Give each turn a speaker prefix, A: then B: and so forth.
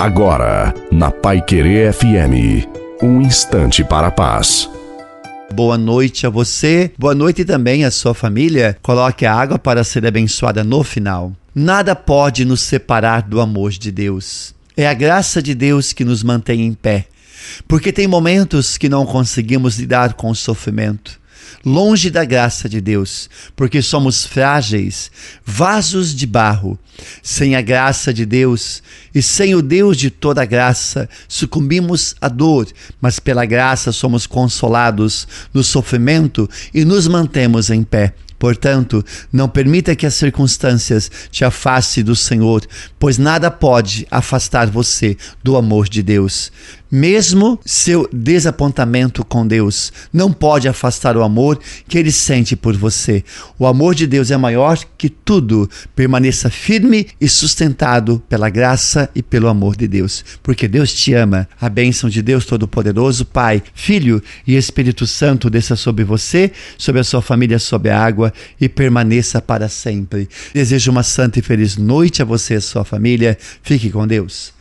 A: Agora, na Pai Querer FM, um instante para a paz.
B: Boa noite a você, boa noite também à sua família. Coloque a água para ser abençoada no final. Nada pode nos separar do amor de Deus. É a graça de Deus que nos mantém em pé. Porque tem momentos que não conseguimos lidar com o sofrimento longe da graça de Deus, porque somos frágeis, vasos de barro. Sem a graça de Deus e sem o Deus de toda graça, sucumbimos à dor, mas pela graça somos consolados no sofrimento e nos mantemos em pé. Portanto, não permita que as circunstâncias te afaste do Senhor, pois nada pode afastar você do amor de Deus. Mesmo seu desapontamento com Deus não pode afastar o amor que ele sente por você. O amor de Deus é maior que tudo. Permaneça firme e sustentado pela graça e pelo amor de Deus, porque Deus te ama. A bênção de Deus Todo-Poderoso, Pai, Filho e Espírito Santo desça sobre você, sobre a sua família, sobre a água e permaneça para sempre. Desejo uma santa e feliz noite a você e a sua família. Fique com Deus.